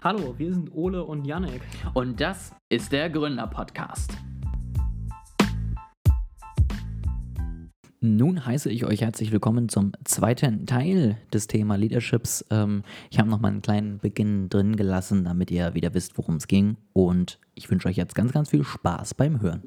Hallo, wir sind Ole und Janek. Und das ist der Gründer-Podcast. Nun heiße ich euch herzlich willkommen zum zweiten Teil des Thema Leaderships. Ähm, ich habe noch mal einen kleinen Beginn drin gelassen, damit ihr wieder wisst, worum es ging. Und ich wünsche euch jetzt ganz, ganz viel Spaß beim Hören.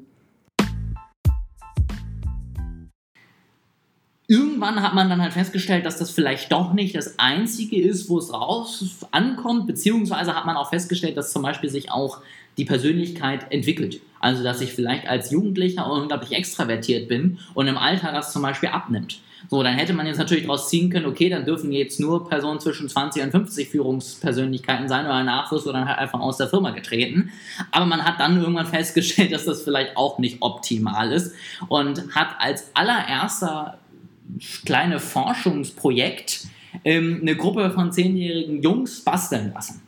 Irgendwann hat man dann halt festgestellt, dass das vielleicht doch nicht das Einzige ist, wo es raus ankommt, beziehungsweise hat man auch festgestellt, dass zum Beispiel sich auch die Persönlichkeit entwickelt. Also, dass ich vielleicht als Jugendlicher unglaublich extravertiert bin und im Alter das zum Beispiel abnimmt. So, dann hätte man jetzt natürlich daraus ziehen können, okay, dann dürfen jetzt nur Personen zwischen 20 und 50 Führungspersönlichkeiten sein oder ein Nachwuchs oder dann halt einfach aus der Firma getreten. Aber man hat dann irgendwann festgestellt, dass das vielleicht auch nicht optimal ist und hat als allererster kleine Forschungsprojekt ähm, eine Gruppe von zehnjährigen Jungs basteln lassen.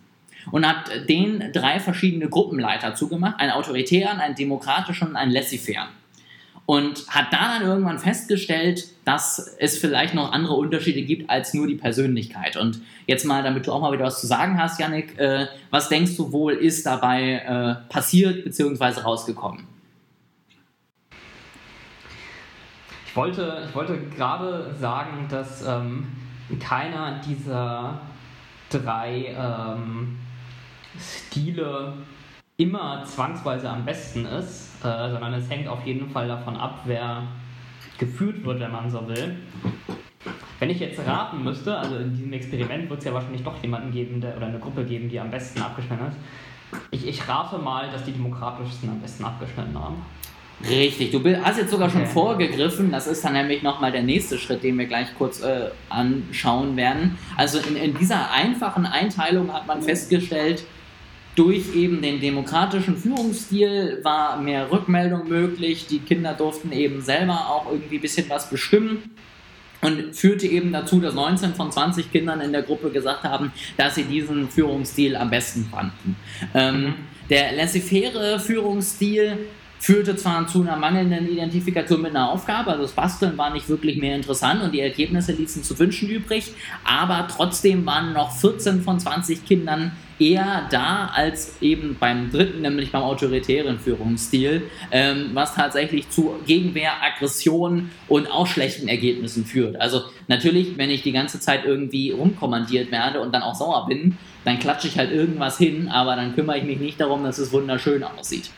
Und hat den drei verschiedene Gruppenleiter zugemacht, einen autoritären, einen demokratischen und einen laissez-faire. Und hat da dann irgendwann festgestellt, dass es vielleicht noch andere Unterschiede gibt als nur die Persönlichkeit. Und jetzt mal, damit du auch mal wieder was zu sagen hast, Yannick, äh, was denkst du wohl ist dabei äh, passiert bzw. rausgekommen? Ich wollte, ich wollte gerade sagen, dass ähm, keiner dieser drei ähm, Stile immer zwangsweise am besten ist, äh, sondern es hängt auf jeden Fall davon ab, wer geführt wird, wenn man so will. Wenn ich jetzt raten müsste, also in diesem Experiment wird es ja wahrscheinlich doch jemanden geben, der, oder eine Gruppe geben, die am besten abgeschnitten ist. Ich, ich rate mal, dass die demokratischsten am besten abgeschnitten haben. Richtig, du hast jetzt sogar schon okay. vorgegriffen. Das ist dann nämlich nochmal der nächste Schritt, den wir gleich kurz äh, anschauen werden. Also in, in dieser einfachen Einteilung hat man festgestellt, durch eben den demokratischen Führungsstil war mehr Rückmeldung möglich. Die Kinder durften eben selber auch irgendwie ein bisschen was bestimmen. Und führte eben dazu, dass 19 von 20 Kindern in der Gruppe gesagt haben, dass sie diesen Führungsstil am besten fanden. Ähm, mhm. der laissez-faire Führungsstil führte zwar zu einer mangelnden Identifikation mit einer Aufgabe, also das Basteln war nicht wirklich mehr interessant und die Ergebnisse ließen zu wünschen übrig, aber trotzdem waren noch 14 von 20 Kindern eher da als eben beim dritten, nämlich beim autoritären Führungsstil, ähm, was tatsächlich zu Gegenwehr, Aggression und auch schlechten Ergebnissen führt. Also natürlich, wenn ich die ganze Zeit irgendwie rumkommandiert werde und dann auch sauer bin, dann klatsche ich halt irgendwas hin, aber dann kümmere ich mich nicht darum, dass es wunderschön aussieht.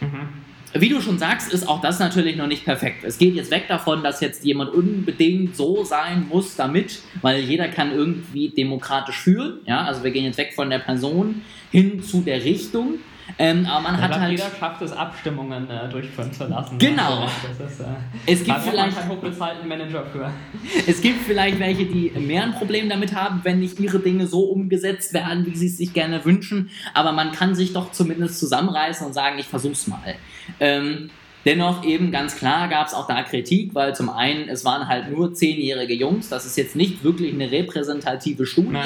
Mhm. Wie du schon sagst, ist auch das natürlich noch nicht perfekt. Es geht jetzt weg davon, dass jetzt jemand unbedingt so sein muss damit, weil jeder kann irgendwie demokratisch führen. Ja, also wir gehen jetzt weg von der Person hin zu der Richtung. Ähm, aber man ja, hat halt. Jeder schafft es, Abstimmungen äh, durchführen zu lassen. Genau. Also, das ist, äh, es gibt vielleicht einen hochbezahlten Manager für. Es gibt vielleicht welche, die mehr ein Problem damit haben, wenn nicht ihre Dinge so umgesetzt werden, wie sie es sich gerne wünschen. Aber man kann sich doch zumindest zusammenreißen und sagen, ich versuch's mal. Ähm, Dennoch eben ganz klar gab es auch da Kritik, weil zum einen, es waren halt nur zehnjährige Jungs, das ist jetzt nicht wirklich eine repräsentative Studie.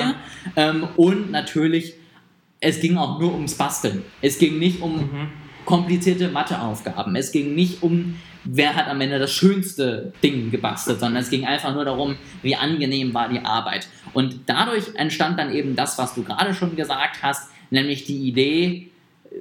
Ähm, und natürlich es ging auch nur ums Basteln. Es ging nicht um mhm. komplizierte Matheaufgaben. Es ging nicht um, wer hat am Ende das schönste Ding gebastelt, sondern es ging einfach nur darum, wie angenehm war die Arbeit. Und dadurch entstand dann eben das, was du gerade schon gesagt hast, nämlich die Idee,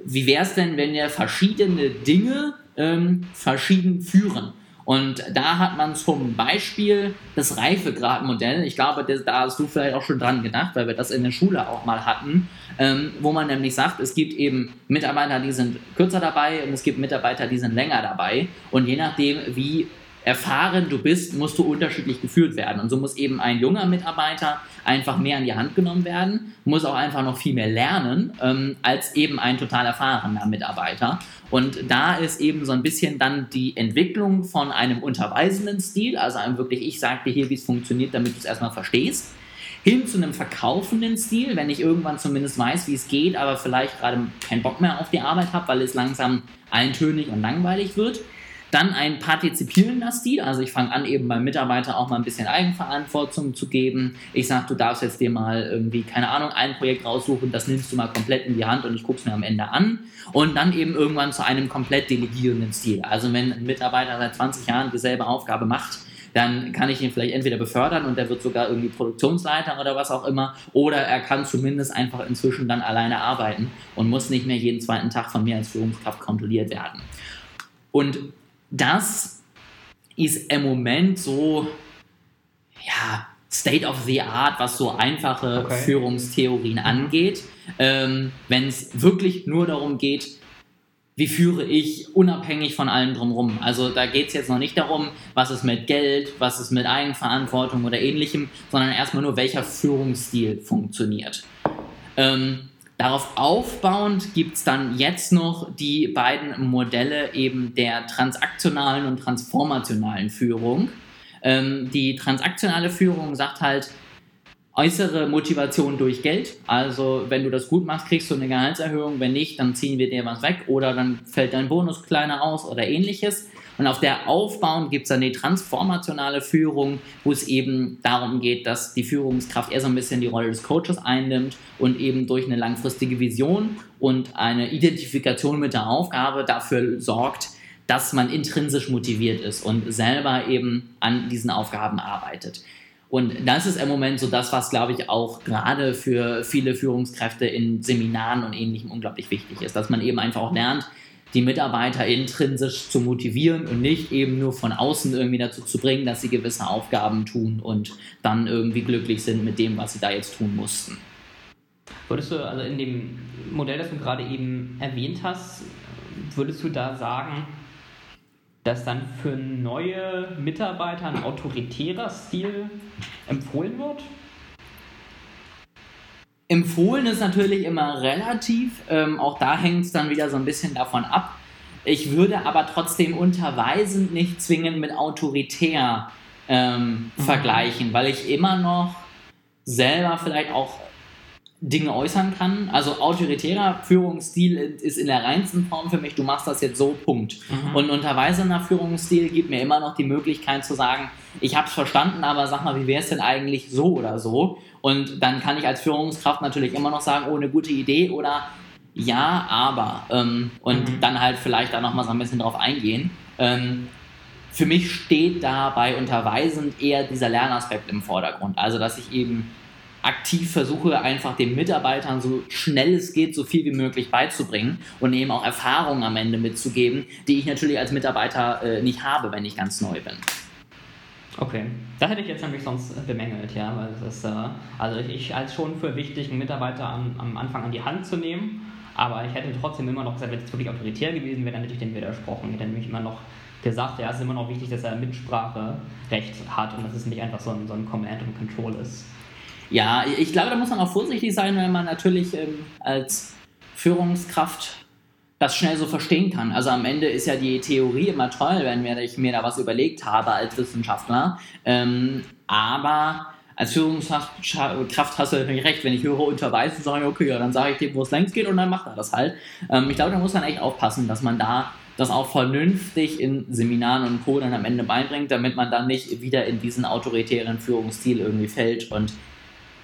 wie wäre es denn, wenn wir verschiedene Dinge ähm, verschieden führen? Und da hat man zum Beispiel das Reifegradmodell, ich glaube, da hast du vielleicht auch schon dran gedacht, weil wir das in der Schule auch mal hatten, ähm, wo man nämlich sagt, es gibt eben Mitarbeiter, die sind kürzer dabei und es gibt Mitarbeiter, die sind länger dabei. Und je nachdem, wie erfahren du bist, musst du unterschiedlich geführt werden. Und so muss eben ein junger Mitarbeiter einfach mehr an die Hand genommen werden, muss auch einfach noch viel mehr lernen, ähm, als eben ein total erfahrener Mitarbeiter. Und da ist eben so ein bisschen dann die Entwicklung von einem unterweisenden Stil, also einem wirklich, ich sage dir hier, wie es funktioniert, damit du es erstmal verstehst, hin zu einem verkaufenden Stil, wenn ich irgendwann zumindest weiß, wie es geht, aber vielleicht gerade keinen Bock mehr auf die Arbeit habe, weil es langsam eintönig und langweilig wird dann ein partizipierender Stil, also ich fange an, eben beim Mitarbeiter auch mal ein bisschen Eigenverantwortung zu geben. Ich sage, du darfst jetzt dir mal irgendwie, keine Ahnung, ein Projekt raussuchen, das nimmst du mal komplett in die Hand und ich gucke es mir am Ende an. Und dann eben irgendwann zu einem komplett delegierenden Stil. Also wenn ein Mitarbeiter seit 20 Jahren dieselbe Aufgabe macht, dann kann ich ihn vielleicht entweder befördern und der wird sogar irgendwie Produktionsleiter oder was auch immer, oder er kann zumindest einfach inzwischen dann alleine arbeiten und muss nicht mehr jeden zweiten Tag von mir als Führungskraft kontrolliert werden. Und das ist im Moment so, ja, State of the Art, was so einfache okay. Führungstheorien angeht. Ähm, Wenn es wirklich nur darum geht, wie führe ich unabhängig von allem drumherum. Also da geht es jetzt noch nicht darum, was ist mit Geld, was ist mit Eigenverantwortung oder ähnlichem, sondern erstmal nur, welcher Führungsstil funktioniert. Ähm, darauf aufbauend gibt es dann jetzt noch die beiden Modelle eben der transaktionalen und transformationalen Führung. Ähm, die transaktionale Führung sagt halt, äußere Motivation durch Geld. Also wenn du das gut machst, kriegst du eine Gehaltserhöhung. Wenn nicht, dann ziehen wir dir was weg oder dann fällt dein Bonus kleiner aus oder ähnliches. Und auf der aufbauend gibt es dann die transformationale Führung, wo es eben darum geht, dass die Führungskraft eher so ein bisschen die Rolle des Coaches einnimmt und eben durch eine langfristige Vision und eine Identifikation mit der Aufgabe dafür sorgt, dass man intrinsisch motiviert ist und selber eben an diesen Aufgaben arbeitet. Und das ist im Moment so das, was, glaube ich, auch gerade für viele Führungskräfte in Seminaren und Ähnlichem unglaublich wichtig ist, dass man eben einfach auch lernt, die Mitarbeiter intrinsisch zu motivieren und nicht eben nur von außen irgendwie dazu zu bringen, dass sie gewisse Aufgaben tun und dann irgendwie glücklich sind mit dem, was sie da jetzt tun mussten. Würdest du also in dem Modell, das du gerade eben erwähnt hast, würdest du da sagen, dass dann für neue Mitarbeiter ein autoritärer Stil empfohlen wird? Empfohlen ist natürlich immer relativ. Ähm, auch da hängt es dann wieder so ein bisschen davon ab. Ich würde aber trotzdem unterweisend nicht zwingend mit autoritär ähm, mhm. vergleichen, weil ich immer noch selber vielleicht auch Dinge äußern kann. Also autoritärer Führungsstil ist in der reinsten Form für mich, du machst das jetzt so, Punkt. Mhm. Und unterweisender Führungsstil gibt mir immer noch die Möglichkeit zu sagen, ich habe es verstanden, aber sag mal, wie wäre es denn eigentlich so oder so? Und dann kann ich als Führungskraft natürlich immer noch sagen, oh, eine gute Idee oder ja, aber. Ähm, und mhm. dann halt vielleicht da nochmal so ein bisschen drauf eingehen. Ähm, für mich steht dabei unterweisend eher dieser Lernaspekt im Vordergrund. Also, dass ich eben aktiv versuche, einfach den Mitarbeitern so schnell es geht, so viel wie möglich beizubringen und eben auch Erfahrungen am Ende mitzugeben, die ich natürlich als Mitarbeiter äh, nicht habe, wenn ich ganz neu bin. Okay, das hätte ich jetzt nämlich sonst bemängelt, ja, weil es ist, äh, also ich, ich als schon für wichtig, einen Mitarbeiter am, am Anfang an die Hand zu nehmen, aber ich hätte trotzdem immer noch gesagt, wenn es wirklich autoritär gewesen wäre, dann hätte ich dem widersprochen. Ich hätte nämlich immer noch gesagt, ja, es ist immer noch wichtig, dass er Mitspracherecht hat und dass es nicht einfach so ein, so ein Command und Control ist. Ja, ich glaube, da muss man auch vorsichtig sein, wenn man natürlich ähm, als Führungskraft das schnell so verstehen kann. Also am Ende ist ja die Theorie immer toll, wenn ich mir da was überlegt habe als Wissenschaftler. Ähm, aber als Führungskraft hast du natürlich recht, wenn ich höre unterweisen, sage ich, okay, ja, dann sage ich dem, wo es längst geht und dann macht er das halt. Ähm, ich glaube, da muss man echt aufpassen, dass man da das auch vernünftig in Seminaren und Co. dann am Ende beibringt, damit man dann nicht wieder in diesen autoritären Führungsstil irgendwie fällt und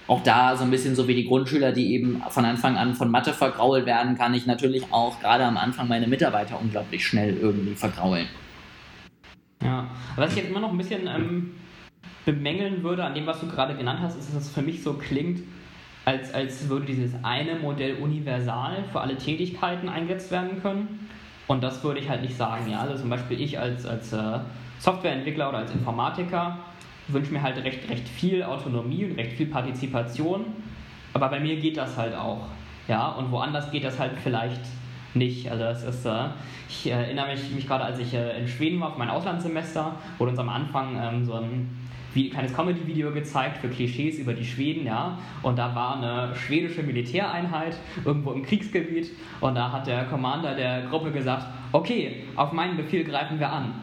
auch da so ein bisschen so wie die Grundschüler, die eben von Anfang an von Mathe vergrault werden, kann ich natürlich auch gerade am Anfang meine Mitarbeiter unglaublich schnell irgendwie vergraulen. Ja, was ich jetzt immer noch ein bisschen ähm, bemängeln würde an dem, was du gerade genannt hast, ist, dass es für mich so klingt, als, als würde dieses eine Modell universal für alle Tätigkeiten eingesetzt werden können. Und das würde ich halt nicht sagen. Ja? Also zum Beispiel ich als, als äh, Softwareentwickler oder als Informatiker wünsche mir halt recht, recht viel Autonomie und recht viel Partizipation. Aber bei mir geht das halt auch. Ja, und woanders geht das halt vielleicht nicht. Also das ist, äh, ich erinnere mich, mich gerade, als ich äh, in Schweden war, auf mein Auslandssemester, wurde uns am Anfang ähm, so ein wie, kleines Comedy-Video gezeigt für Klischees über die Schweden, ja. Und da war eine schwedische Militäreinheit irgendwo im Kriegsgebiet und da hat der Commander der Gruppe gesagt, okay, auf meinen Befehl greifen wir an.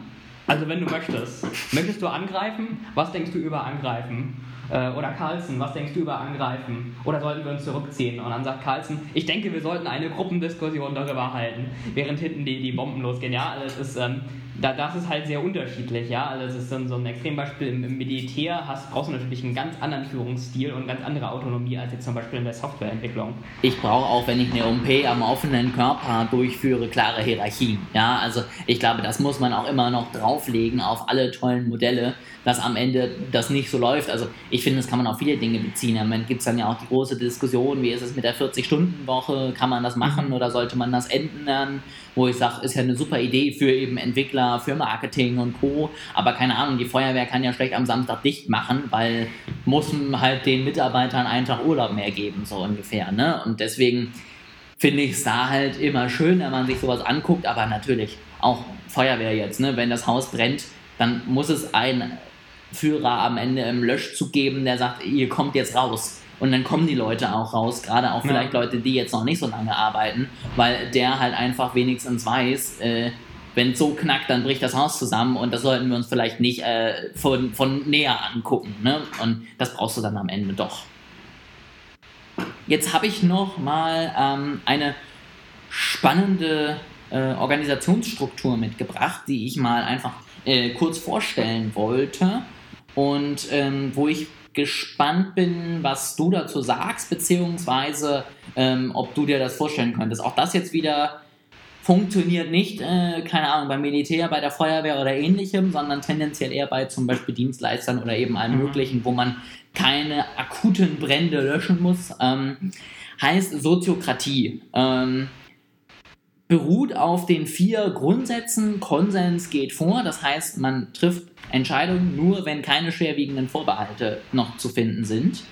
Also wenn du möchtest. Möchtest du angreifen? Was denkst du über angreifen? Äh, oder Carlsen, was denkst du über angreifen? Oder sollten wir uns zurückziehen? Und dann sagt Carlsen, ich denke, wir sollten eine Gruppendiskussion darüber halten, während hinten die, die Bomben losgehen. Ja, also ist, ähm, da, das ist halt sehr unterschiedlich, ja. Also es ist so ein, so ein Extrembeispiel im, im Militär, hast, brauchst du natürlich einen ganz anderen Führungsstil und ganz andere Autonomie als jetzt zum Beispiel in der Softwareentwicklung. Ich brauche auch, wenn ich eine OP am offenen Körper durchführe, klare Hierarchien. Ja, also ich glaube, das muss man auch immer noch drauflegen auf alle tollen Modelle, dass am Ende das nicht so läuft. Also ich finde, das kann man auf viele Dinge beziehen. Am Ende gibt es dann ja auch die große Diskussion, wie ist es mit der 40-Stunden-Woche, kann man das machen mhm. oder sollte man das ändern? Wo ich sage, ist ja eine super Idee für eben Entwickler, für Marketing und Co. Aber keine Ahnung, die Feuerwehr kann ja schlecht am Samstag dicht machen, weil muss halt den Mitarbeitern einen Tag Urlaub mehr geben, so ungefähr. Ne? Und deswegen finde ich es da halt immer schön, wenn man sich sowas anguckt, aber natürlich auch Feuerwehr jetzt, ne? wenn das Haus brennt, dann muss es ein Führer am Ende im Löschzug geben, der sagt, ihr kommt jetzt raus. Und dann kommen die Leute auch raus, gerade auch vielleicht ja. Leute, die jetzt noch nicht so lange arbeiten, weil der halt einfach wenigstens weiß, äh, wenn es so knackt, dann bricht das Haus zusammen und das sollten wir uns vielleicht nicht äh, von, von näher angucken. Ne? Und das brauchst du dann am Ende doch. Jetzt habe ich noch mal ähm, eine spannende äh, Organisationsstruktur mitgebracht, die ich mal einfach äh, kurz vorstellen wollte und ähm, wo ich gespannt bin, was du dazu sagst, beziehungsweise ähm, ob du dir das vorstellen könntest. Auch das jetzt wieder funktioniert nicht, äh, keine Ahnung, beim Militär, bei der Feuerwehr oder ähnlichem, sondern tendenziell eher bei zum Beispiel Dienstleistern oder eben allem mhm. Möglichen, wo man keine akuten Brände löschen muss. Ähm, heißt Soziokratie. Ähm, beruht auf den vier Grundsätzen. Konsens geht vor, das heißt, man trifft Entscheidungen nur, wenn keine schwerwiegenden Vorbehalte noch zu finden sind.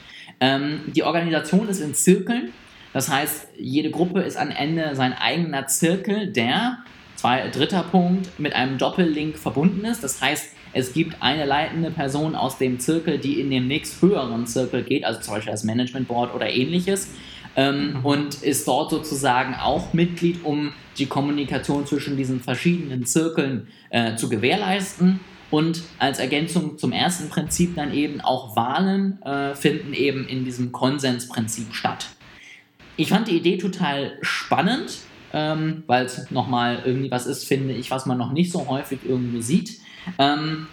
Ähm, die Organisation ist in Zirkeln, das heißt, jede Gruppe ist am Ende sein eigener Zirkel, der, zwei, dritter Punkt, mit einem Doppellink verbunden ist. Das heißt, es gibt eine leitende Person aus dem Zirkel, die in den nächst höheren Zirkel geht, also zum Beispiel das Management Board oder ähnliches ähm, mhm. und ist dort sozusagen auch Mitglied, um die Kommunikation zwischen diesen verschiedenen Zirkeln äh, zu gewährleisten. Und als Ergänzung zum ersten Prinzip dann eben auch Wahlen äh, finden eben in diesem Konsensprinzip statt. Ich fand die Idee total spannend, ähm, weil es nochmal irgendwie was ist, finde ich, was man noch nicht so häufig irgendwo sieht. Ähm,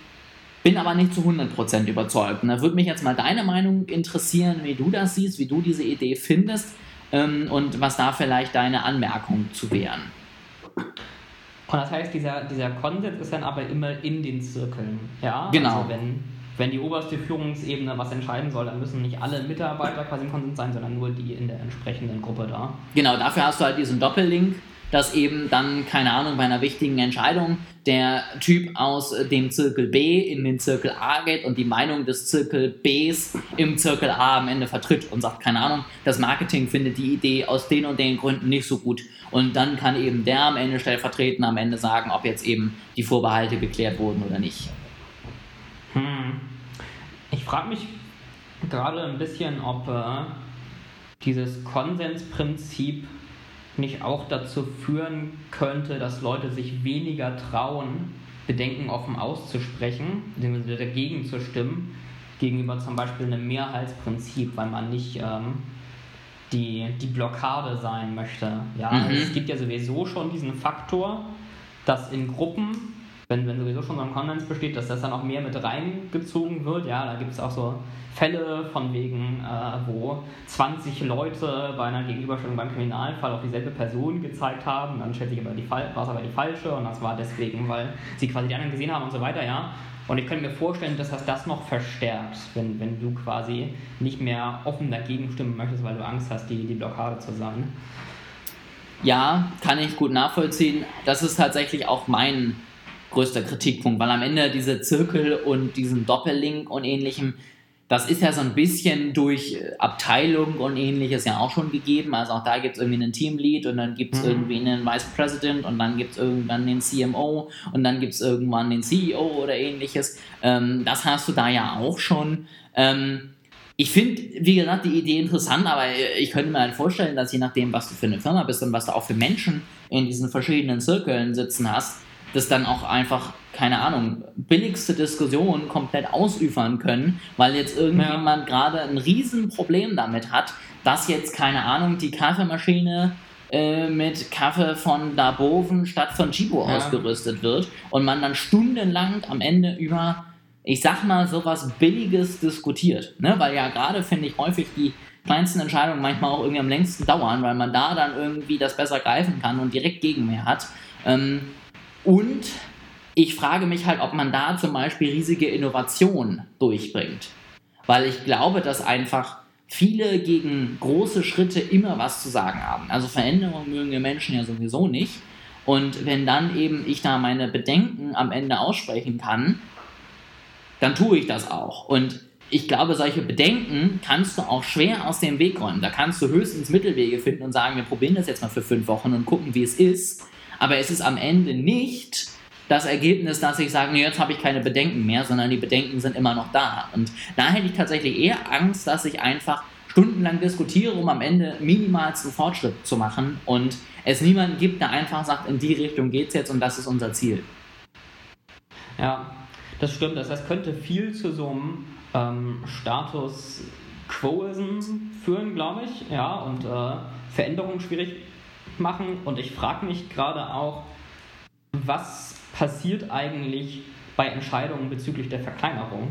bin aber nicht zu 100% überzeugt. Und da würde mich jetzt mal deine Meinung interessieren, wie du das siehst, wie du diese Idee findest ähm, und was da vielleicht deine Anmerkungen zu wären. Und das heißt, dieser, dieser Konsens ist dann aber immer in den Zirkeln. Ja? Genau. Also wenn, wenn die oberste Führungsebene was entscheiden soll, dann müssen nicht alle Mitarbeiter quasi im Konsens sein, sondern nur die in der entsprechenden Gruppe da. Genau, dafür hast du halt diesen Doppellink dass eben dann, keine Ahnung, bei einer wichtigen Entscheidung der Typ aus dem Zirkel B in den Zirkel A geht und die Meinung des Zirkel Bs im Zirkel A am Ende vertritt und sagt, keine Ahnung, das Marketing findet die Idee aus den und den Gründen nicht so gut. Und dann kann eben der am Ende stellvertretend am Ende sagen, ob jetzt eben die Vorbehalte geklärt wurden oder nicht. Ich frage mich gerade ein bisschen, ob äh, dieses Konsensprinzip nicht auch dazu führen könnte, dass Leute sich weniger trauen, Bedenken offen auszusprechen, beziehungsweise dagegen zu stimmen, gegenüber zum Beispiel einem Mehrheitsprinzip, weil man nicht ähm, die, die Blockade sein möchte. Ja, mhm. es gibt ja sowieso schon diesen Faktor, dass in Gruppen, wenn, wenn sowieso schon so ein Konsens besteht, dass das dann auch mehr mit reingezogen wird. Ja, da gibt es auch so Fälle von wegen, äh, wo 20 Leute bei einer Gegenüberstellung beim Kriminalfall auf dieselbe Person gezeigt haben, dann stellt sich aber die war es aber die falsche und das war deswegen, weil sie quasi die anderen gesehen haben und so weiter, ja. Und ich könnte mir vorstellen, dass das das noch verstärkt, wenn, wenn du quasi nicht mehr offen dagegen stimmen möchtest, weil du Angst hast, die, die Blockade zu sein. Ja, kann ich gut nachvollziehen. Das ist tatsächlich auch mein größter Kritikpunkt, weil am Ende diese Zirkel und diesen Doppellink und ähnlichem das ist ja so ein bisschen durch äh, Abteilung und ähnliches ja auch schon gegeben. Also auch da gibt es irgendwie einen Teamlead und dann gibt es mhm. irgendwie einen Vice President und dann gibt es irgendwann den CMO und dann gibt es irgendwann den CEO oder ähnliches. Ähm, das hast du da ja auch schon. Ähm, ich finde, wie gesagt, die Idee interessant, aber ich könnte mir halt vorstellen, dass je nachdem, was du für eine Firma bist und was du auch für Menschen in diesen verschiedenen Zirkeln sitzen hast, das dann auch einfach, keine Ahnung, billigste Diskussionen komplett ausüfern können, weil jetzt irgendjemand ja. gerade ein Riesenproblem damit hat, dass jetzt, keine Ahnung, die Kaffeemaschine äh, mit Kaffee von Daboven statt von Chibo ja. ausgerüstet wird und man dann stundenlang am Ende über, ich sag mal, sowas Billiges diskutiert. Ne? Weil ja gerade, finde ich, häufig die kleinsten Entscheidungen manchmal auch irgendwie am längsten dauern, weil man da dann irgendwie das besser greifen kann und direkt Gegenwehr hat. Ähm, und ich frage mich halt, ob man da zum Beispiel riesige Innovation durchbringt. Weil ich glaube, dass einfach viele gegen große Schritte immer was zu sagen haben. Also Veränderungen mögen wir Menschen ja sowieso nicht. Und wenn dann eben ich da meine Bedenken am Ende aussprechen kann, dann tue ich das auch. Und ich glaube, solche Bedenken kannst du auch schwer aus dem Weg räumen. Da kannst du höchstens Mittelwege finden und sagen, wir probieren das jetzt mal für fünf Wochen und gucken, wie es ist. Aber es ist am Ende nicht das Ergebnis, dass ich sage, nee, jetzt habe ich keine Bedenken mehr, sondern die Bedenken sind immer noch da. Und da hätte ich tatsächlich eher Angst, dass ich einfach stundenlang diskutiere, um am Ende minimalsten Fortschritt zu machen und es niemanden gibt, der einfach sagt, in die Richtung geht es jetzt und das ist unser Ziel. Ja, das stimmt. Das heißt, könnte viel zu so einem ähm, Status Quoism führen, glaube ich, ja, und äh, Veränderungen schwierig machen. Und ich frage mich gerade auch, was passiert eigentlich bei Entscheidungen bezüglich der Verkleinerung?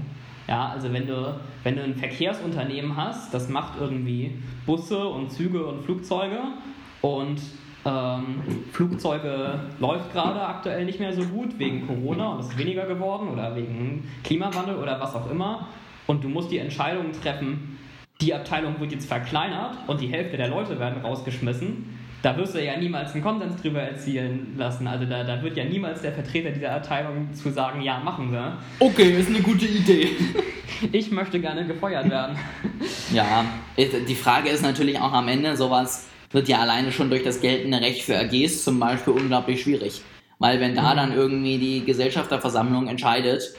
Ja, also wenn du, wenn du ein Verkehrsunternehmen hast, das macht irgendwie Busse und Züge und Flugzeuge und ähm, Flugzeuge läuft gerade aktuell nicht mehr so gut wegen Corona und ist weniger geworden oder wegen Klimawandel oder was auch immer. Und du musst die Entscheidung treffen, die Abteilung wird jetzt verkleinert und die Hälfte der Leute werden rausgeschmissen da wirst du ja niemals einen Konsens drüber erzielen lassen. Also da, da wird ja niemals der Vertreter dieser Abteilung zu sagen, ja, machen wir. Okay, ist eine gute Idee. ich möchte gerne gefeuert werden. Ja, die Frage ist natürlich auch am Ende, sowas wird ja alleine schon durch das geltende Recht für AGs zum Beispiel unglaublich schwierig. Weil wenn da mhm. dann irgendwie die Gesellschafterversammlung entscheidet,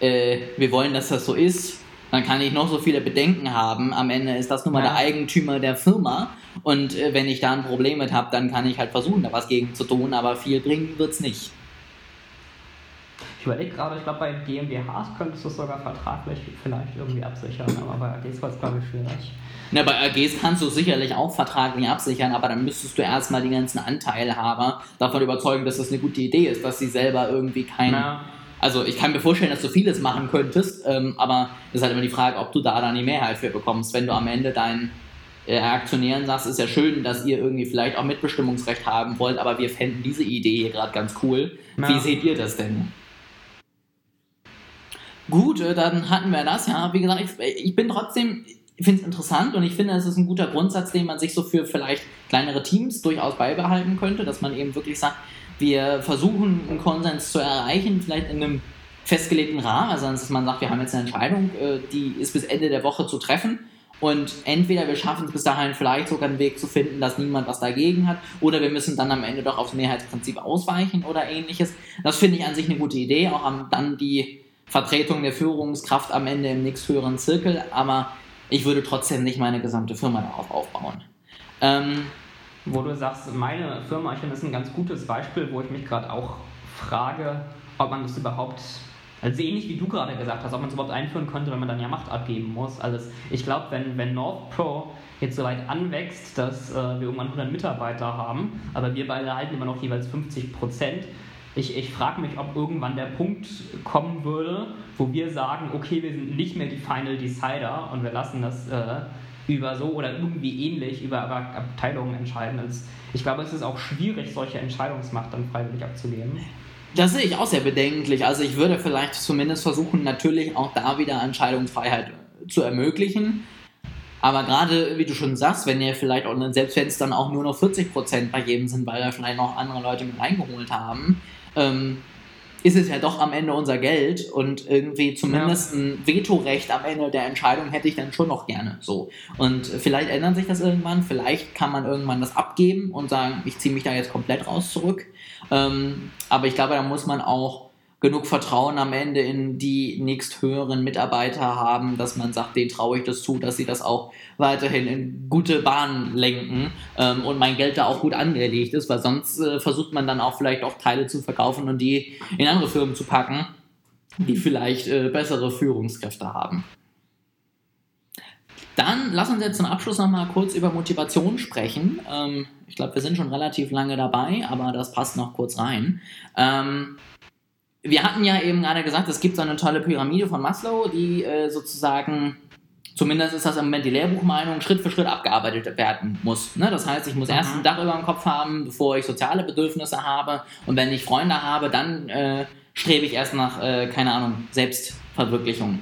äh, wir wollen, dass das so ist, dann kann ich noch so viele Bedenken haben. Am Ende ist das nun mal ja. der Eigentümer der Firma. Und äh, wenn ich da ein Problem mit habe, dann kann ich halt versuchen, da was gegen zu tun, aber viel bringen wird es nicht. Ich überlege gerade, ich glaube, bei GmbHs könntest du es sogar vertraglich vielleicht irgendwie absichern, aber bei AGs war es, glaube ich, schwierig. Na, bei AGs kannst du sicherlich auch vertraglich absichern, aber dann müsstest du erstmal die ganzen Anteilhaber davon überzeugen, dass das eine gute Idee ist, dass sie selber irgendwie kein. Also ich kann mir vorstellen, dass du vieles machen könntest, ähm, aber es ist halt immer die Frage, ob du da dann die Mehrheit für bekommst, wenn du am Ende deinen äh, Aktionären sagst, ist ja schön, dass ihr irgendwie vielleicht auch Mitbestimmungsrecht haben wollt, aber wir fänden diese Idee hier gerade ganz cool. Ja. Wie seht ihr das denn? Gut, äh, dann hatten wir das. Ja, wie gesagt, ich, ich bin trotzdem, ich finde es interessant und ich finde, es ist ein guter Grundsatz, den man sich so für vielleicht kleinere Teams durchaus beibehalten könnte, dass man eben wirklich sagt, wir versuchen einen Konsens zu erreichen, vielleicht in einem festgelegten Rahmen, also dass man sagt, wir haben jetzt eine Entscheidung, äh, die ist bis Ende der Woche zu treffen und entweder wir schaffen es bis dahin vielleicht sogar einen Weg zu finden, dass niemand was dagegen hat, oder wir müssen dann am Ende doch aufs Mehrheitsprinzip ausweichen oder ähnliches. Das finde ich an sich eine gute Idee, auch dann die Vertretung der Führungskraft am Ende im nächsthöheren Zirkel, aber ich würde trotzdem nicht meine gesamte Firma darauf aufbauen. Ähm, wo du sagst, meine Firma, ich finde das ein ganz gutes Beispiel, wo ich mich gerade auch frage, ob man das überhaupt also ähnlich wie du gerade gesagt hast, ob man es überhaupt einführen könnte, wenn man dann ja Macht abgeben muss. Also ich glaube, wenn, wenn North Pro jetzt so weit anwächst, dass äh, wir irgendwann 100 Mitarbeiter haben, aber wir beide halten immer noch jeweils 50 Prozent, ich, ich frage mich, ob irgendwann der Punkt kommen würde, wo wir sagen, okay, wir sind nicht mehr die Final Decider und wir lassen das äh, über so oder irgendwie ähnlich über Abteilungen entscheiden. Also ich glaube, es ist auch schwierig, solche Entscheidungsmacht dann freiwillig abzugeben. Das sehe ich auch sehr bedenklich. Also ich würde vielleicht zumindest versuchen, natürlich auch da wieder Entscheidungsfreiheit zu ermöglichen. Aber gerade, wie du schon sagst, wenn ihr vielleicht auch, selbst wenn es dann auch nur noch 40% bei jedem sind, weil da vielleicht noch andere Leute mit reingeholt haben, ähm, ist es ja doch am Ende unser Geld und irgendwie zumindest ja. ein Vetorecht am Ende der Entscheidung hätte ich dann schon noch gerne so. Und vielleicht ändert sich das irgendwann, vielleicht kann man irgendwann das abgeben und sagen, ich ziehe mich da jetzt komplett raus zurück. Ähm, aber ich glaube, da muss man auch genug Vertrauen am Ende in die nächsthöheren Mitarbeiter haben, dass man sagt, denen traue ich das zu, dass sie das auch weiterhin in gute Bahnen lenken ähm, und mein Geld da auch gut angelegt ist, weil sonst äh, versucht man dann auch vielleicht auch Teile zu verkaufen und die in andere Firmen zu packen, die vielleicht äh, bessere Führungskräfte haben. Dann lass uns jetzt zum Abschluss nochmal kurz über Motivation sprechen. Ähm, ich glaube, wir sind schon relativ lange dabei, aber das passt noch kurz rein. Ähm, wir hatten ja eben gerade gesagt, es gibt so eine tolle Pyramide von Maslow, die äh, sozusagen, zumindest ist das im Moment die Lehrbuchmeinung, Schritt für Schritt abgearbeitet werden muss. Ne? Das heißt, ich muss mhm. erst ein Dach über dem Kopf haben, bevor ich soziale Bedürfnisse habe. Und wenn ich Freunde habe, dann äh, strebe ich erst nach, äh, keine Ahnung, Selbstverwirklichung.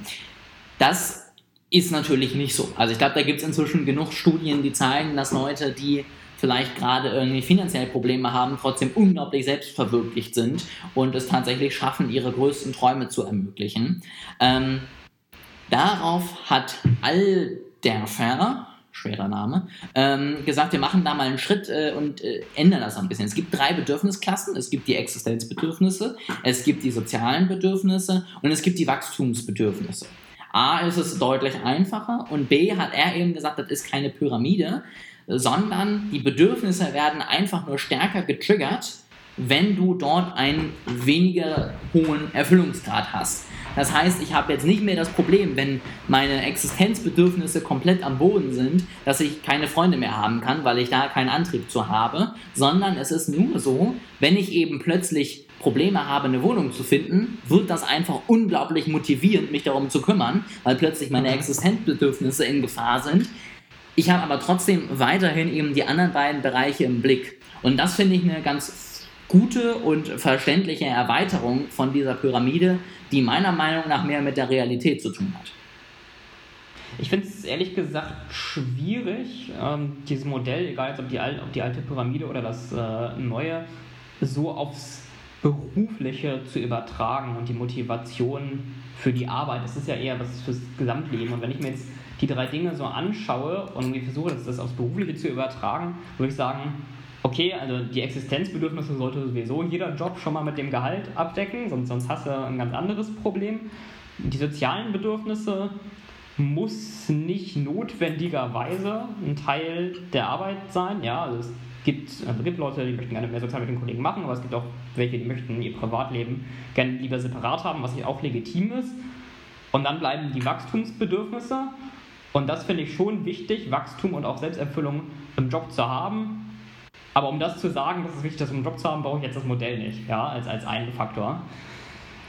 Das ist natürlich nicht so. Also ich glaube, da gibt es inzwischen genug Studien, die zeigen, dass Leute, die vielleicht gerade irgendwie finanziell Probleme haben, trotzdem unglaublich selbstverwirklicht sind und es tatsächlich schaffen, ihre größten Träume zu ermöglichen. Ähm, darauf hat Alderfer, schwerer Name, ähm, gesagt, wir machen da mal einen Schritt äh, und äh, ändern das ein bisschen. Es gibt drei Bedürfnisklassen. Es gibt die Existenzbedürfnisse, es gibt die sozialen Bedürfnisse und es gibt die Wachstumsbedürfnisse. A ist es deutlich einfacher und B hat er eben gesagt, das ist keine Pyramide, sondern die Bedürfnisse werden einfach nur stärker getriggert, wenn du dort einen weniger hohen Erfüllungsgrad hast. Das heißt, ich habe jetzt nicht mehr das Problem, wenn meine Existenzbedürfnisse komplett am Boden sind, dass ich keine Freunde mehr haben kann, weil ich da keinen Antrieb zu habe, sondern es ist nur so, wenn ich eben plötzlich Probleme habe, eine Wohnung zu finden, wird das einfach unglaublich motivierend, mich darum zu kümmern, weil plötzlich meine mhm. Existenzbedürfnisse in Gefahr sind. Ich habe aber trotzdem weiterhin eben die anderen beiden Bereiche im Blick. Und das finde ich eine ganz gute und verständliche Erweiterung von dieser Pyramide, die meiner Meinung nach mehr mit der Realität zu tun hat. Ich finde es ehrlich gesagt schwierig, ähm, dieses Modell, egal jetzt ob die, alte, ob die alte Pyramide oder das äh, neue, so aufs Berufliche zu übertragen und die Motivation für die Arbeit. Das ist ja eher was fürs Gesamtleben. Und wenn ich mir jetzt die drei Dinge so anschaue und versuche, das, das aufs Berufliche zu übertragen, würde ich sagen, okay, also die Existenzbedürfnisse sollte sowieso jeder Job schon mal mit dem Gehalt abdecken, sonst, sonst hast du ein ganz anderes Problem. Die sozialen Bedürfnisse muss nicht notwendigerweise ein Teil der Arbeit sein. Ja, also es gibt, also gibt Leute, die möchten gerne mehr sozial mit den Kollegen machen, aber es gibt auch welche, die möchten ihr Privatleben gerne lieber separat haben, was auch legitim ist. Und dann bleiben die Wachstumsbedürfnisse und das finde ich schon wichtig, Wachstum und auch Selbsterfüllung im Job zu haben. Aber um das zu sagen, dass es wichtig ist, im Job zu haben, brauche ich jetzt das Modell nicht, ja, als, als einen Faktor.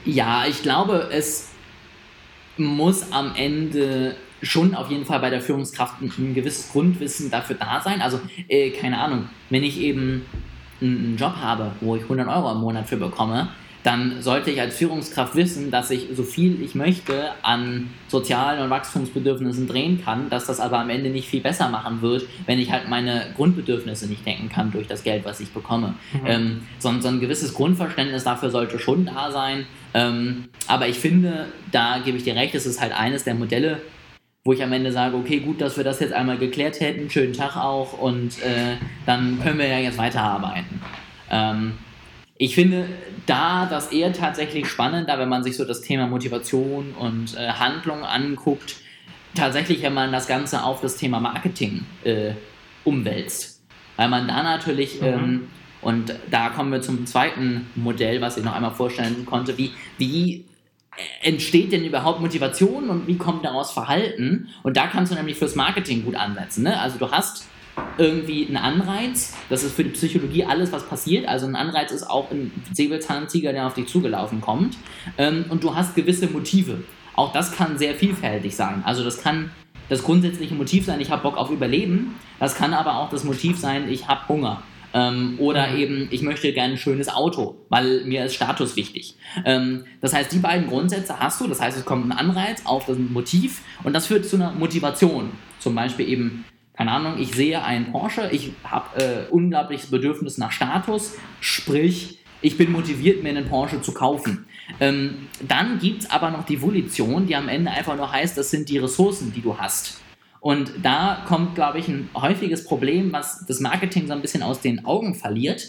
Ja, ich glaube, es muss am Ende schon auf jeden Fall bei der Führungskraft ein, ein gewisses Grundwissen dafür da sein. Also, äh, keine Ahnung, wenn ich eben einen Job habe, wo ich 100 Euro im Monat für bekomme, dann sollte ich als Führungskraft wissen, dass ich so viel ich möchte an sozialen und Wachstumsbedürfnissen drehen kann, dass das aber am Ende nicht viel besser machen wird, wenn ich halt meine Grundbedürfnisse nicht denken kann durch das Geld, was ich bekomme. Mhm. Ähm, so, so, ein gewisses Grundverständnis dafür sollte schon da sein. Ähm, aber ich finde, da gebe ich dir recht, es ist halt eines der Modelle, wo ich am Ende sage, okay, gut, dass wir das jetzt einmal geklärt hätten, schönen Tag auch und äh, dann können wir ja jetzt weiterarbeiten. Ähm, ich finde da das eher tatsächlich spannender, wenn man sich so das Thema Motivation und äh, Handlung anguckt, tatsächlich, wenn man das Ganze auf das Thema Marketing äh, umwälzt. Weil man da natürlich, mhm. ähm, und da kommen wir zum zweiten Modell, was ich noch einmal vorstellen konnte, wie, wie entsteht denn überhaupt Motivation und wie kommt daraus Verhalten? Und da kannst du nämlich fürs Marketing gut ansetzen. Ne? Also du hast irgendwie ein Anreiz. Das ist für die Psychologie alles, was passiert. Also ein Anreiz ist auch ein Säbelzahntiger, der auf dich zugelaufen kommt. Ähm, und du hast gewisse Motive. Auch das kann sehr vielfältig sein. Also das kann das grundsätzliche Motiv sein, ich habe Bock auf Überleben. Das kann aber auch das Motiv sein, ich habe Hunger. Ähm, oder mhm. eben, ich möchte gerne ein schönes Auto, weil mir ist Status wichtig. Ähm, das heißt, die beiden Grundsätze hast du. Das heißt, es kommt ein Anreiz auf das Motiv und das führt zu einer Motivation. Zum Beispiel eben keine Ahnung, ich sehe einen Porsche, ich habe äh, unglaubliches Bedürfnis nach Status, sprich, ich bin motiviert, mir einen Porsche zu kaufen. Ähm, dann gibt es aber noch die Volition, die am Ende einfach nur heißt, das sind die Ressourcen, die du hast. Und da kommt, glaube ich, ein häufiges Problem, was das Marketing so ein bisschen aus den Augen verliert.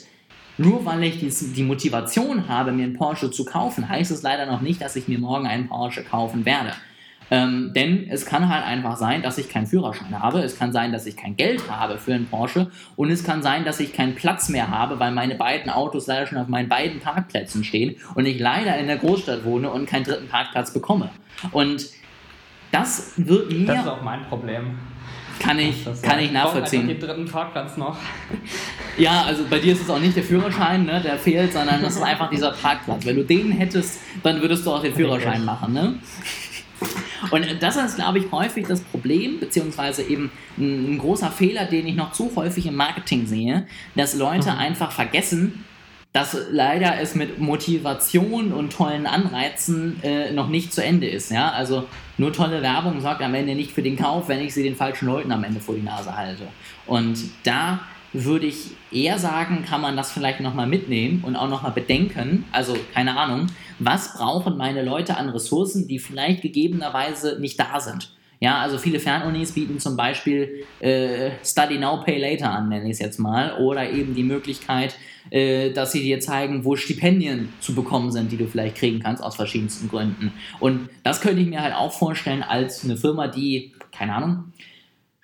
Nur weil ich die, die Motivation habe, mir einen Porsche zu kaufen, heißt es leider noch nicht, dass ich mir morgen einen Porsche kaufen werde. Ähm, denn es kann halt einfach sein, dass ich keinen Führerschein habe. Es kann sein, dass ich kein Geld habe für einen Porsche. Und es kann sein, dass ich keinen Platz mehr habe, weil meine beiden Autos leider schon auf meinen beiden Parkplätzen stehen und ich leider in der Großstadt wohne und keinen dritten Parkplatz bekomme. Und das wird mir. Das ist auch mein Problem. Kann ich, kann ich nachvollziehen. Ich den dritten Parkplatz noch. Ja, also bei dir ist es auch nicht der Führerschein, ne, der fehlt, sondern das ist einfach dieser Parkplatz. Wenn du den hättest, dann würdest du auch den Führerschein machen, ne? Und das ist, glaube ich, häufig das Problem, beziehungsweise eben ein, großer Fehler, den ich noch zu häufig im Marketing sehe, dass Leute mhm. einfach vergessen, dass leider es mit Motivation und tollen Anreizen äh, noch nicht zu Ende ist. Ja? Also nur tolle Werbung sorgt am Ende nicht für den Kauf, wenn ich sie den falschen Leuten am Ende vor die Nase halte. Und da würde ich eher sagen, kann man das vielleicht nochmal mitnehmen und auch nochmal bedenken. Also keine Ahnung, was brauchen meine Leute an Ressourcen, die vielleicht gegebenerweise nicht da sind. Ja, also viele Fernunis bieten zum Beispiel äh, Study Now, Pay Later an, nenne ich es jetzt mal, oder eben die Möglichkeit, äh, dass sie dir zeigen, wo Stipendien zu bekommen sind, die du vielleicht kriegen kannst aus verschiedensten Gründen. Und das könnte ich mir halt auch vorstellen als eine Firma, die, keine Ahnung,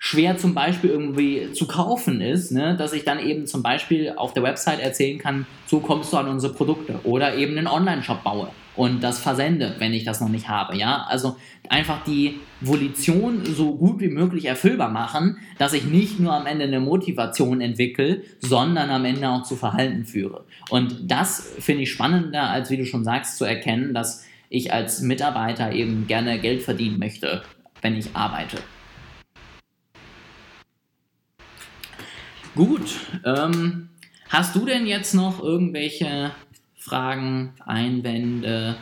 schwer zum Beispiel irgendwie zu kaufen ist, ne? dass ich dann eben zum Beispiel auf der Website erzählen kann, so kommst du an unsere Produkte oder eben einen Online-Shop baue und das versende, wenn ich das noch nicht habe. Ja, also einfach die Volition so gut wie möglich erfüllbar machen, dass ich nicht nur am Ende eine Motivation entwickle, sondern am Ende auch zu Verhalten führe. Und das finde ich spannender, als wie du schon sagst, zu erkennen, dass ich als Mitarbeiter eben gerne Geld verdienen möchte, wenn ich arbeite. Gut. Ähm, hast du denn jetzt noch irgendwelche Fragen, Einwände?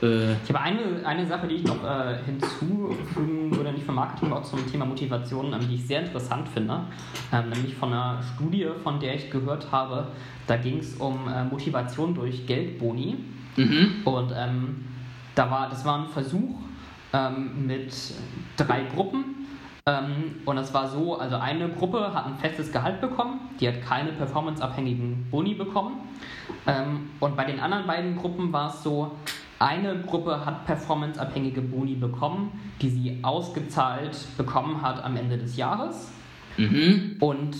Äh ich habe eine, eine Sache, die ich noch äh, hinzufügen würde, nicht vom Marketing, aber auch zum Thema Motivation, ähm, die ich sehr interessant finde. Ähm, nämlich von einer Studie, von der ich gehört habe. Da ging es um äh, Motivation durch Geldboni. Mhm. Und ähm, da war, das war ein Versuch ähm, mit drei Gruppen ähm, und das war so, also eine Gruppe hat ein festes Gehalt bekommen, die hat keine performanceabhängigen Boni bekommen. Ähm, und bei den anderen beiden Gruppen war es so, eine Gruppe hat performanceabhängige Boni bekommen, die sie ausgezahlt bekommen hat am Ende des Jahres. Mhm. Und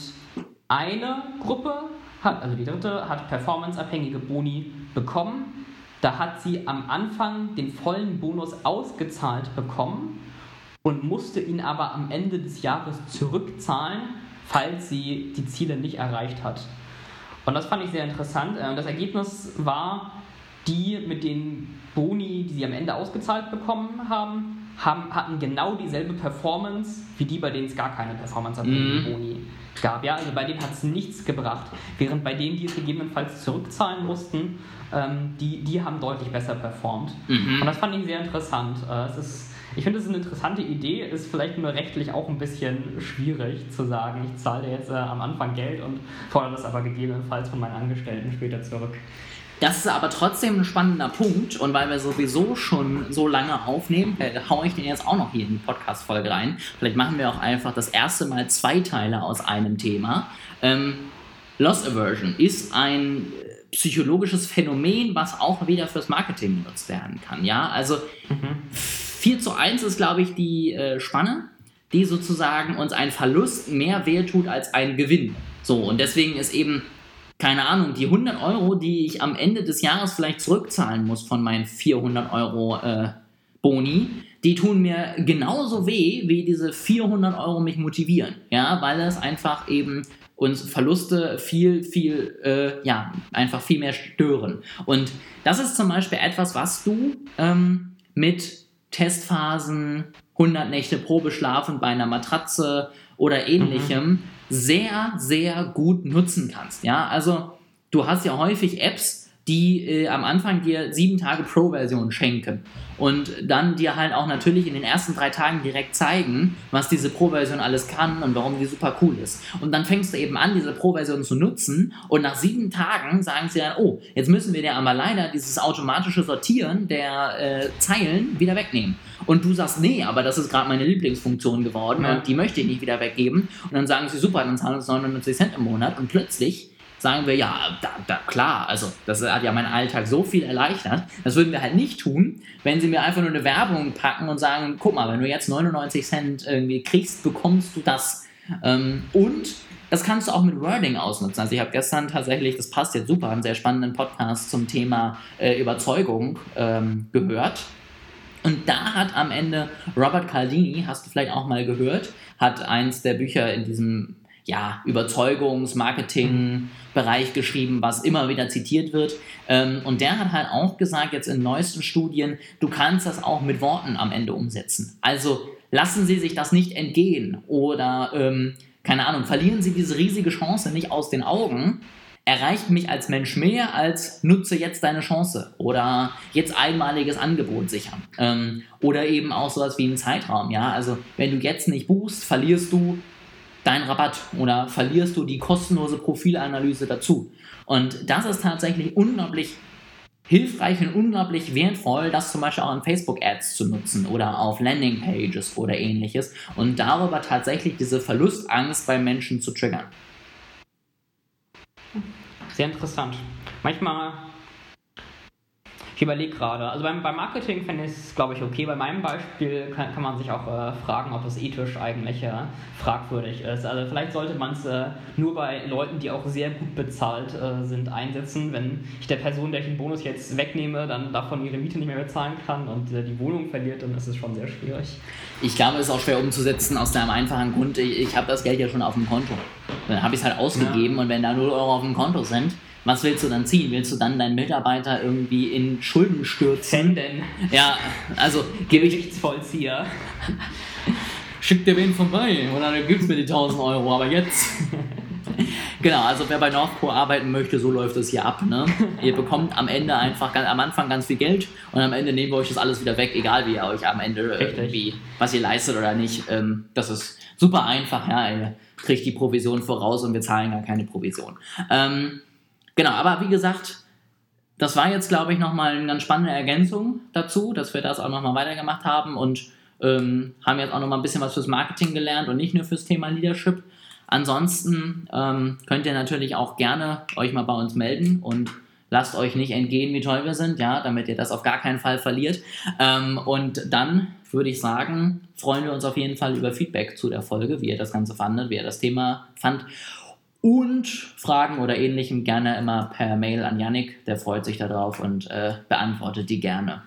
eine Gruppe hat, also die dritte, hat performanceabhängige Boni bekommen. Da hat sie am Anfang den vollen Bonus ausgezahlt bekommen und musste ihn aber am Ende des Jahres zurückzahlen, falls sie die Ziele nicht erreicht hat. Und das fand ich sehr interessant. Äh, das Ergebnis war, die mit den Boni, die sie am Ende ausgezahlt bekommen haben, haben hatten genau dieselbe Performance wie die, bei denen es gar keine performanceabhängigen mhm. Boni gab. Ja, also bei denen hat es nichts gebracht. Während bei denen, die es gegebenenfalls zurückzahlen mussten, ähm, die, die haben deutlich besser performt. Mhm. Und das fand ich sehr interessant. Äh, es ist ich finde, es ist eine interessante Idee, ist vielleicht nur rechtlich auch ein bisschen schwierig zu sagen, ich zahle jetzt äh, am Anfang Geld und fordere das aber gegebenenfalls von meinen Angestellten später zurück. Das ist aber trotzdem ein spannender Punkt und weil wir sowieso schon so lange aufnehmen, äh, haue ich den jetzt auch noch hier in die Podcast-Folge rein. Vielleicht machen wir auch einfach das erste Mal zwei Teile aus einem Thema. Ähm, Loss Aversion ist ein psychologisches Phänomen, was auch wieder fürs Marketing genutzt werden kann. Ja, also mhm 4 zu 1 ist, glaube ich, die äh, Spanne, die sozusagen uns ein Verlust mehr wehtut als ein Gewinn. So, und deswegen ist eben, keine Ahnung, die 100 Euro, die ich am Ende des Jahres vielleicht zurückzahlen muss von meinen 400 Euro äh, Boni, die tun mir genauso weh, wie diese 400 Euro mich motivieren. Ja, weil es einfach eben uns Verluste viel, viel, äh, ja, einfach viel mehr stören. Und das ist zum Beispiel etwas, was du ähm, mit Testphasen, 100 Nächte Probeschlafen bei einer Matratze oder ähnlichem mhm. sehr, sehr gut nutzen kannst. Ja, also du hast ja häufig Apps, die äh, am Anfang dir sieben Tage Pro-Version schenken und dann dir halt auch natürlich in den ersten drei Tagen direkt zeigen, was diese Pro-Version alles kann und warum die super cool ist. Und dann fängst du eben an, diese Pro-Version zu nutzen und nach sieben Tagen sagen sie dann, oh, jetzt müssen wir dir aber leider dieses automatische Sortieren der äh, Zeilen wieder wegnehmen. Und du sagst, nee, aber das ist gerade meine Lieblingsfunktion geworden ja. und die möchte ich nicht wieder weggeben. Und dann sagen sie, super, dann zahlen wir uns 99 Cent im Monat und plötzlich sagen wir, ja, da, da, klar, also das hat ja meinen Alltag so viel erleichtert. Das würden wir halt nicht tun, wenn sie mir einfach nur eine Werbung packen und sagen, guck mal, wenn du jetzt 99 Cent irgendwie kriegst, bekommst du das. Ähm, und das kannst du auch mit Wording ausnutzen. Also ich habe gestern tatsächlich, das passt jetzt super, einen sehr spannenden Podcast zum Thema äh, Überzeugung ähm, gehört. Und da hat am Ende Robert Caldini, hast du vielleicht auch mal gehört, hat eins der Bücher in diesem ja, Überzeugungs-, Marketing-Bereich geschrieben, was immer wieder zitiert wird. Ähm, und der hat halt auch gesagt, jetzt in neuesten Studien, du kannst das auch mit Worten am Ende umsetzen. Also lassen Sie sich das nicht entgehen oder, ähm, keine Ahnung, verlieren Sie diese riesige Chance nicht aus den Augen. Erreicht mich als Mensch mehr als nutze jetzt deine Chance oder jetzt einmaliges Angebot sichern. Ähm, oder eben auch sowas wie ein Zeitraum. Ja, also wenn du jetzt nicht buchst, verlierst du deinen Rabatt oder verlierst du die kostenlose Profilanalyse dazu. Und das ist tatsächlich unglaublich hilfreich und unglaublich wertvoll, das zum Beispiel auch in Facebook-Ads zu nutzen oder auf Landing-Pages oder ähnliches und darüber tatsächlich diese Verlustangst bei Menschen zu triggern. Sehr interessant. Manchmal ich überlege gerade. Also beim, beim Marketing finde ich es, glaube ich, okay. Bei meinem Beispiel kann, kann man sich auch äh, fragen, ob es ethisch eigentlich äh, fragwürdig ist. Also vielleicht sollte man es äh, nur bei Leuten, die auch sehr gut bezahlt äh, sind, einsetzen. Wenn ich der Person, der ich den Bonus jetzt wegnehme, dann davon ihre Miete nicht mehr bezahlen kann und äh, die Wohnung verliert, dann ist es schon sehr schwierig. Ich glaube, es ist auch schwer umzusetzen aus einem einfachen Grund. Ich, ich habe das Geld ja schon auf dem Konto. Dann habe ich es halt ausgegeben ja. und wenn da 0 Euro auf dem Konto sind, was willst du dann ziehen? Willst du dann deinen Mitarbeiter irgendwie in Schulden stürzen? Denn? Ja, also gebe ich. Vollzieher. Schick dir wen vorbei oder dann gibst mir die 1000 Euro, aber jetzt. genau, also wer bei Northcore arbeiten möchte, so läuft es hier ab. Ne? Ihr bekommt am Ende einfach am Anfang ganz viel Geld und am Ende nehmen wir euch das alles wieder weg, egal wie ihr euch am Ende äh, irgendwie, was ihr leistet oder nicht. Ähm, das ist super einfach, ja. Ihr kriegt die Provision voraus und wir zahlen gar keine Provision. Ähm, Genau, aber wie gesagt, das war jetzt, glaube ich, nochmal eine ganz spannende Ergänzung dazu, dass wir das auch nochmal weitergemacht haben und ähm, haben jetzt auch nochmal ein bisschen was fürs Marketing gelernt und nicht nur fürs Thema Leadership. Ansonsten ähm, könnt ihr natürlich auch gerne euch mal bei uns melden und lasst euch nicht entgehen, wie toll wir sind, ja, damit ihr das auf gar keinen Fall verliert. Ähm, und dann würde ich sagen, freuen wir uns auf jeden Fall über Feedback zu der Folge, wie ihr das Ganze fandet, wie ihr das Thema fand und Fragen oder ähnlichem gerne immer per Mail an Yannick. Der freut sich darauf und äh, beantwortet die gerne.